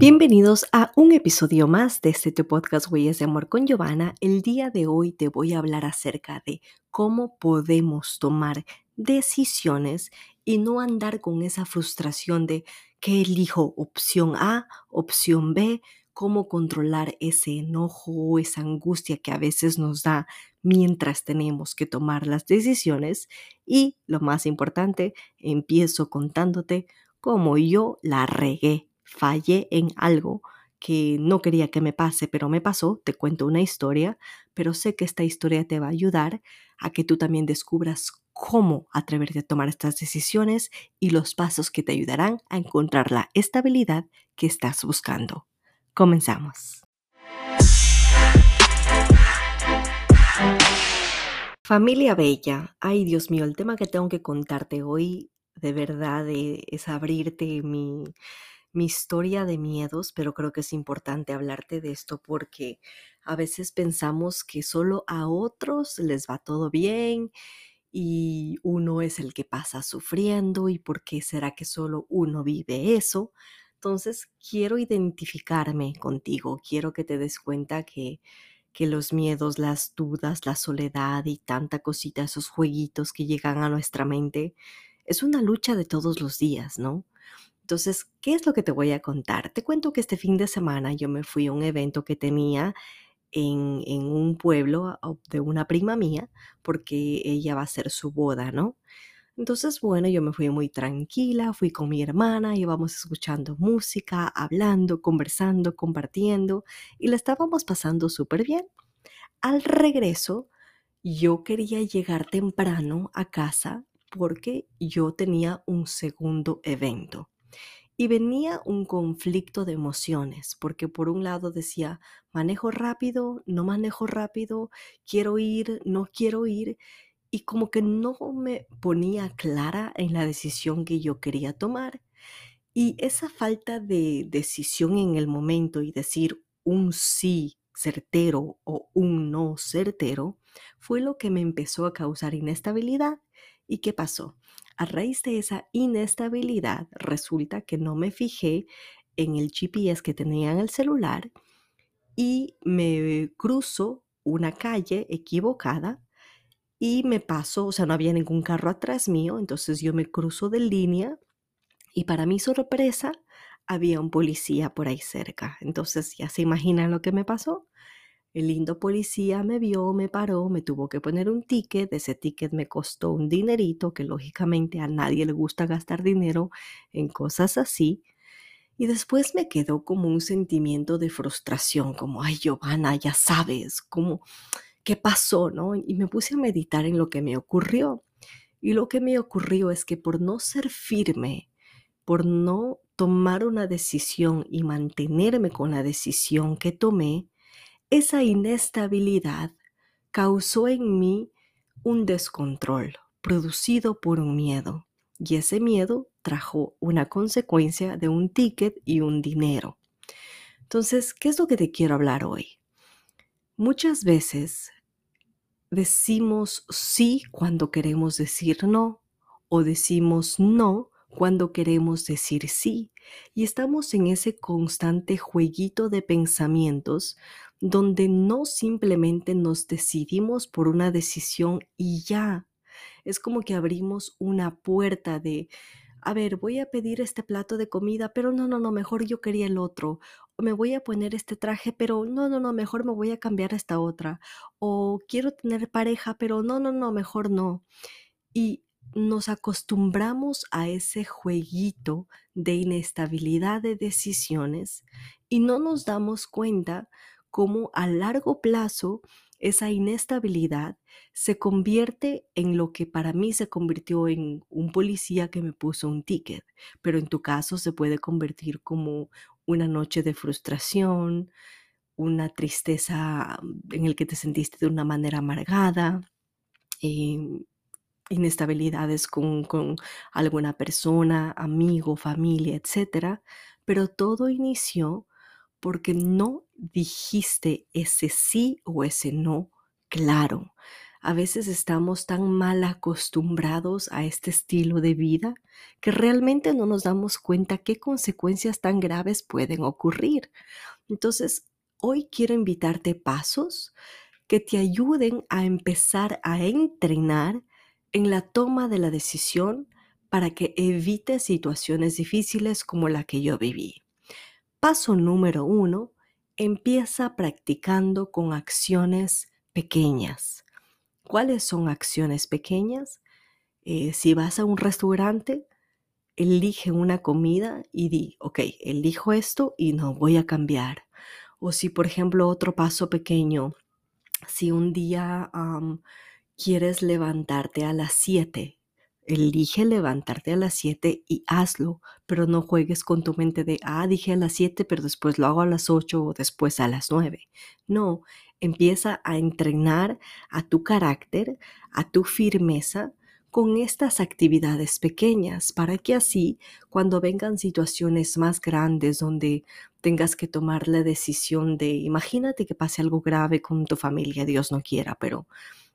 Bienvenidos a un episodio más de este podcast Huellas de Amor con Giovanna. El día de hoy te voy a hablar acerca de cómo podemos tomar decisiones y no andar con esa frustración de qué elijo opción A, opción B, cómo controlar ese enojo o esa angustia que a veces nos da mientras tenemos que tomar las decisiones. Y lo más importante, empiezo contándote cómo yo la regué fallé en algo que no quería que me pase, pero me pasó, te cuento una historia, pero sé que esta historia te va a ayudar a que tú también descubras cómo atreverte a tomar estas decisiones y los pasos que te ayudarán a encontrar la estabilidad que estás buscando. Comenzamos. Familia Bella, ay Dios mío, el tema que tengo que contarte hoy de verdad es abrirte mi, mi historia de miedos, pero creo que es importante hablarte de esto porque a veces pensamos que solo a otros les va todo bien y uno es el que pasa sufriendo y por qué será que solo uno vive eso. Entonces quiero identificarme contigo, quiero que te des cuenta que, que los miedos, las dudas, la soledad y tanta cosita, esos jueguitos que llegan a nuestra mente, es una lucha de todos los días, ¿no? Entonces, ¿qué es lo que te voy a contar? Te cuento que este fin de semana yo me fui a un evento que tenía en, un pueblo de una prima mía, porque ella va a hacer su boda, ¿no? Entonces, bueno, yo me fui muy tranquila, fui con mi hermana, íbamos escuchando música, hablando, conversando, compartiendo y la estábamos pasando súper bien. Al regreso, yo quería llegar temprano a casa porque yo tenía un segundo evento. Y venía un conflicto de emociones, porque por un lado decía, manejo rápido, no manejo rápido, quiero ir, no quiero ir, y como que no me ponía clara en la decisión que yo quería tomar. Y esa falta de decisión en el momento y decir un sí certero o un no certero fue lo que me empezó a causar inestabilidad. ¿Y qué pasó? A raíz de esa inestabilidad, resulta que no me fijé en el GPS que tenía en el celular y me cruzo una calle equivocada y me paso, o sea, no había ningún carro atrás mío, entonces yo me cruzo de línea y para mi sorpresa había un policía por ahí cerca. Entonces ya se imaginan lo que me pasó. El lindo policía me vio, me paró, me tuvo que poner un ticket. Ese ticket me costó un dinerito, que lógicamente a nadie le gusta gastar dinero en cosas así. Y después me quedó como un sentimiento de frustración, como, ay, Giovanna, ya sabes, como, ¿qué pasó? ¿no? Y me puse a meditar en lo que me ocurrió. Y lo que me ocurrió es que por no ser firme, por no tomar una decisión y mantenerme con la decisión que tomé, esa inestabilidad causó en mí un descontrol producido por un miedo y ese miedo trajo una consecuencia de un ticket y un dinero. Entonces, ¿qué es lo que te quiero hablar hoy? Muchas veces decimos sí cuando queremos decir no o decimos no cuando queremos decir sí y estamos en ese constante jueguito de pensamientos donde no simplemente nos decidimos por una decisión y ya. Es como que abrimos una puerta de, a ver, voy a pedir este plato de comida, pero no, no, no, mejor yo quería el otro. O me voy a poner este traje, pero no, no, no, mejor me voy a cambiar a esta otra. O quiero tener pareja, pero no, no, no, mejor no. Y nos acostumbramos a ese jueguito de inestabilidad de decisiones y no nos damos cuenta cómo a largo plazo esa inestabilidad se convierte en lo que para mí se convirtió en un policía que me puso un ticket, pero en tu caso se puede convertir como una noche de frustración, una tristeza en el que te sentiste de una manera amargada, em, inestabilidades con, con alguna persona, amigo, familia, etc. Pero todo inició porque no dijiste ese sí o ese no claro. A veces estamos tan mal acostumbrados a este estilo de vida que realmente no nos damos cuenta qué consecuencias tan graves pueden ocurrir. Entonces, hoy quiero invitarte pasos que te ayuden a empezar a entrenar en la toma de la decisión para que evites situaciones difíciles como la que yo viví. Paso número uno, empieza practicando con acciones pequeñas. ¿Cuáles son acciones pequeñas? Eh, si vas a un restaurante, elige una comida y di, ok, elijo esto y no voy a cambiar. O si, por ejemplo, otro paso pequeño, si un día quieres levantarte a las 7 Elige levantarte a las 7 y hazlo, pero no juegues con tu mente de, ah, dije a las 7, pero después lo hago a las 8 o después a las 9. No, empieza a entrenar a tu carácter, a tu firmeza con estas actividades pequeñas para que así cuando vengan situaciones más grandes donde tengas que tomar la decisión de, imagínate que pase algo grave con tu familia, Dios no quiera, pero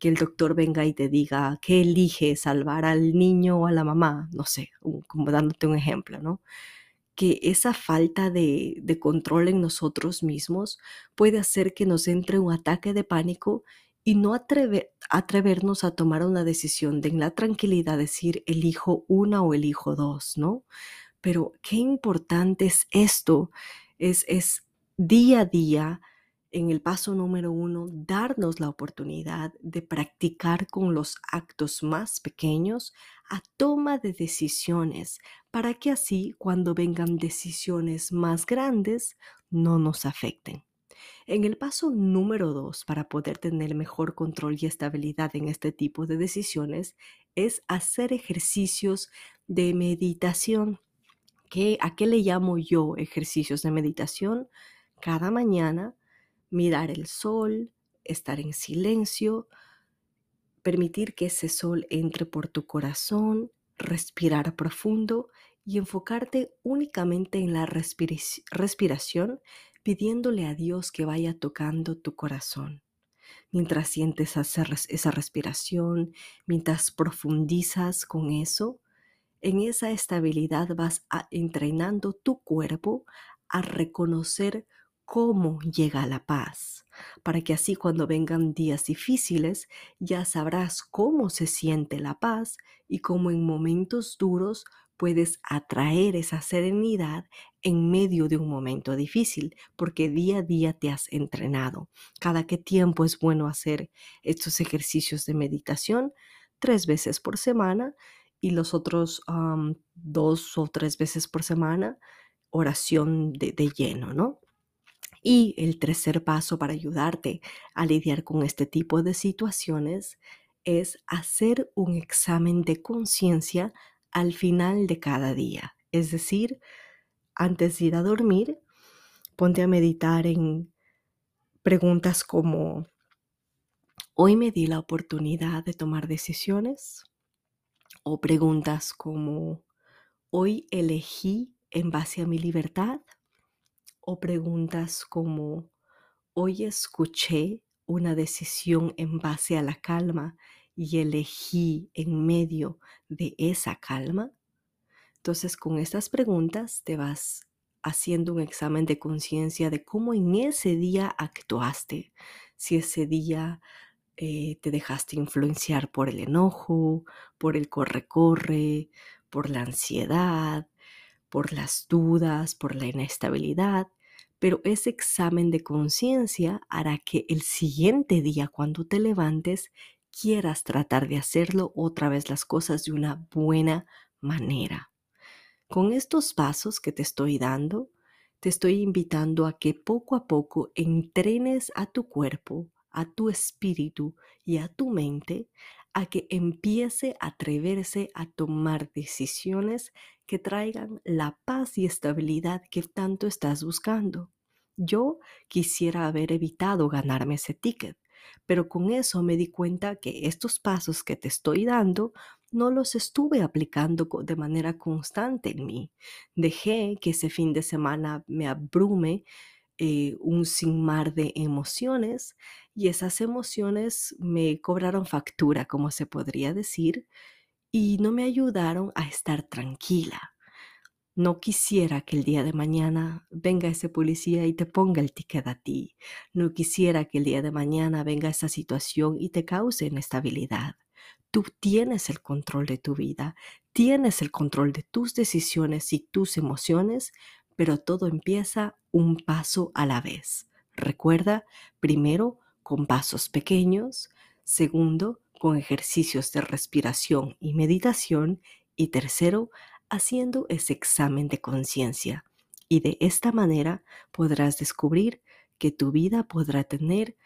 que el doctor venga y te diga qué elige, salvar al niño o a la mamá, no sé, como dándote un ejemplo, ¿no? Que esa falta de, de control en nosotros mismos puede hacer que nos entre un ataque de pánico y no atrevernos a tomar una decisión de en la tranquilidad decir elijo una o elijo dos, ¿no? Pero qué importante es esto, es, es día a día en el paso número uno, darnos la oportunidad de practicar con los actos más pequeños a toma de decisiones para que así cuando vengan decisiones más grandes no nos afecten. En el paso número dos, para poder tener mejor control y estabilidad en este tipo de decisiones, es hacer ejercicios de meditación. ¿Qué, ¿A qué le llamo yo ejercicios de meditación? Cada mañana mirar el sol, estar en silencio, permitir que ese sol entre por tu corazón, respirar profundo y enfocarte únicamente en la respiración, pidiéndole a Dios que vaya tocando tu corazón. Mientras sientes esa respiración, mientras profundizas con eso, en esa estabilidad vas entrenando tu cuerpo a reconocer cómo llega la paz, para que así cuando vengan días difíciles ya sabrás cómo se siente la paz y cómo en momentos duros puedes atraer esa serenidad en medio de un momento difícil, porque día a día te has entrenado. Cada qué tiempo es bueno hacer estos ejercicios de meditación, tres veces por semana y los otros dos o tres veces por semana, oración de, de lleno, ¿no? Y el tercer paso para ayudarte a lidiar con este tipo de situaciones es hacer un examen de conciencia al final de cada día. Es decir, antes de ir a dormir, ponte a meditar en preguntas como, ¿hoy me di la oportunidad de tomar decisiones? O preguntas como, ¿hoy elegí en base a mi libertad? O preguntas como, hoy escuché una decisión en base a la calma y elegí en medio de esa calma? Entonces con estas preguntas te vas haciendo un examen de conciencia de cómo en ese día actuaste, si ese día eh, te dejaste influenciar por el enojo, por el corre-corre, por la ansiedad, por las dudas, por la inestabilidad, pero ese examen de conciencia hará que el siguiente día cuando te levantes quieras tratar de hacerlo otra vez las cosas de una buena manera. Con estos pasos que te estoy dando, te estoy invitando a que poco a poco entrenes a tu cuerpo, a tu espíritu y a tu mente a que empiece a atreverse a tomar decisiones que traigan la paz y estabilidad que tanto estás buscando. Yo quisiera haber evitado ganarme ese ticket, pero con eso me di cuenta que estos pasos que te estoy dando no los estuve aplicando de manera constante en mí. Dejé que ese fin de semana me abrume eh, un sin mar de emociones y esas emociones me cobraron factura, como se podría decir, y no me ayudaron a estar tranquila. No quisiera que el día de mañana venga ese policía y te ponga el ticket a ti. No quisiera que el día de mañana venga esa situación y te cause inestabilidad. Tú tienes el control de tu vida, tienes el control de tus decisiones y tus emociones, pero todo empieza un paso a la vez. Recuerda, primero, con pasos pequeños, segundo, con ejercicios de respiración y meditación, y tercero, haciendo ese examen de conciencia y de esta manera podrás descubrir que tu vida podrá tener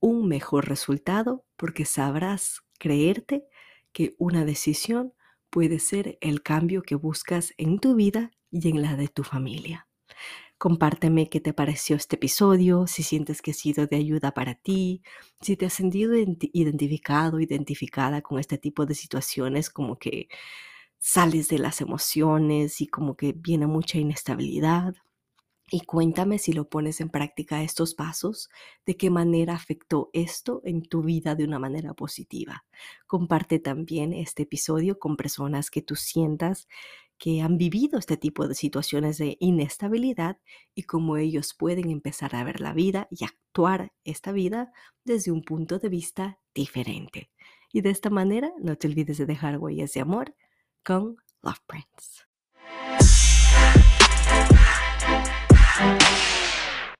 un mejor resultado porque sabrás creerte que una decisión puede ser el cambio que buscas en tu vida y en la de tu familia. Compárteme qué te pareció este episodio, si sientes que ha sido de ayuda para ti, si te has sentido identificado, identificada con este tipo de situaciones como que sales de las emociones y como que viene mucha inestabilidad. Y cuéntame si lo pones en práctica estos pasos, de qué manera afectó esto en tu vida de una manera positiva. Comparte también este episodio con personas que tú sientas que han vivido este tipo de situaciones de inestabilidad y cómo ellos pueden empezar a ver la vida y actuar esta vida desde un punto de vista diferente. Y de esta manera no te olvides de dejar huellas de amor con Love Prince. Thank you.